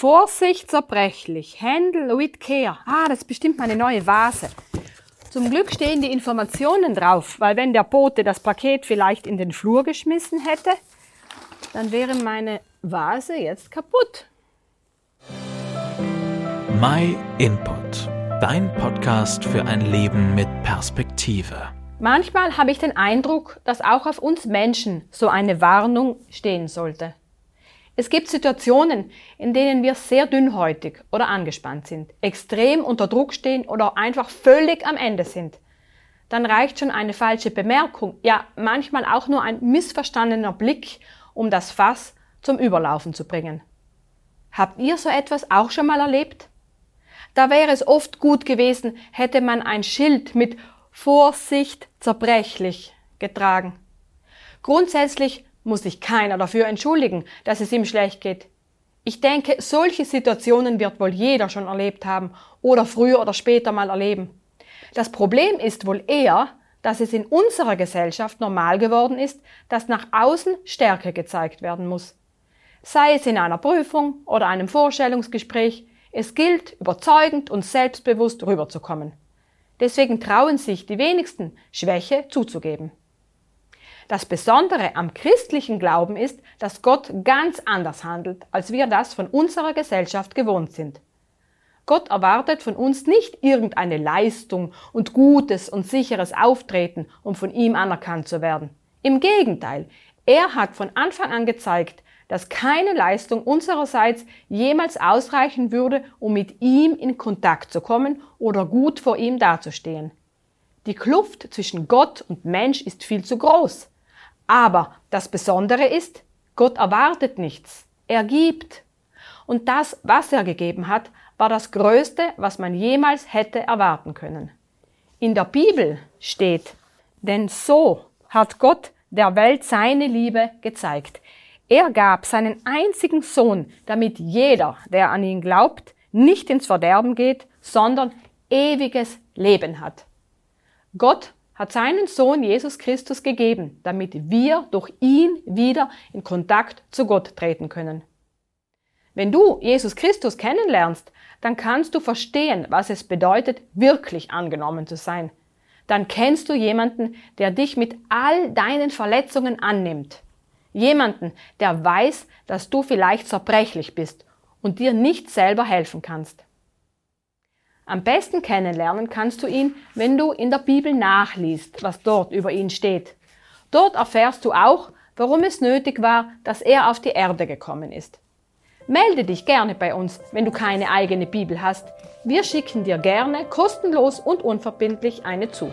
Vorsicht zerbrechlich. Handle with care. Ah, das ist bestimmt meine neue Vase. Zum Glück stehen die Informationen drauf, weil wenn der Bote das Paket vielleicht in den Flur geschmissen hätte, dann wäre meine Vase jetzt kaputt. My Input. Dein Podcast für ein Leben mit Perspektive. Manchmal habe ich den Eindruck, dass auch auf uns Menschen so eine Warnung stehen sollte. Es gibt Situationen, in denen wir sehr dünnhäutig oder angespannt sind, extrem unter Druck stehen oder einfach völlig am Ende sind. Dann reicht schon eine falsche Bemerkung, ja manchmal auch nur ein missverstandener Blick, um das Fass zum Überlaufen zu bringen. Habt ihr so etwas auch schon mal erlebt? Da wäre es oft gut gewesen, hätte man ein Schild mit Vorsicht zerbrechlich getragen. Grundsätzlich muss sich keiner dafür entschuldigen, dass es ihm schlecht geht. Ich denke, solche Situationen wird wohl jeder schon erlebt haben oder früher oder später mal erleben. Das Problem ist wohl eher, dass es in unserer Gesellschaft normal geworden ist, dass nach außen Stärke gezeigt werden muss. Sei es in einer Prüfung oder einem Vorstellungsgespräch, es gilt, überzeugend und selbstbewusst rüberzukommen. Deswegen trauen sich die wenigsten, Schwäche zuzugeben. Das Besondere am christlichen Glauben ist, dass Gott ganz anders handelt, als wir das von unserer Gesellschaft gewohnt sind. Gott erwartet von uns nicht irgendeine Leistung und gutes und sicheres Auftreten, um von ihm anerkannt zu werden. Im Gegenteil, er hat von Anfang an gezeigt, dass keine Leistung unsererseits jemals ausreichen würde, um mit ihm in Kontakt zu kommen oder gut vor ihm dazustehen. Die Kluft zwischen Gott und Mensch ist viel zu groß. Aber das Besondere ist, Gott erwartet nichts. Er gibt. Und das, was er gegeben hat, war das Größte, was man jemals hätte erwarten können. In der Bibel steht, denn so hat Gott der Welt seine Liebe gezeigt. Er gab seinen einzigen Sohn, damit jeder, der an ihn glaubt, nicht ins Verderben geht, sondern ewiges Leben hat. Gott hat seinen Sohn Jesus Christus gegeben, damit wir durch ihn wieder in Kontakt zu Gott treten können. Wenn du Jesus Christus kennenlernst, dann kannst du verstehen, was es bedeutet, wirklich angenommen zu sein. Dann kennst du jemanden, der dich mit all deinen Verletzungen annimmt. Jemanden, der weiß, dass du vielleicht zerbrechlich bist und dir nicht selber helfen kannst. Am besten kennenlernen kannst du ihn, wenn du in der Bibel nachliest, was dort über ihn steht. Dort erfährst du auch, warum es nötig war, dass er auf die Erde gekommen ist. Melde dich gerne bei uns, wenn du keine eigene Bibel hast. Wir schicken dir gerne kostenlos und unverbindlich eine zu.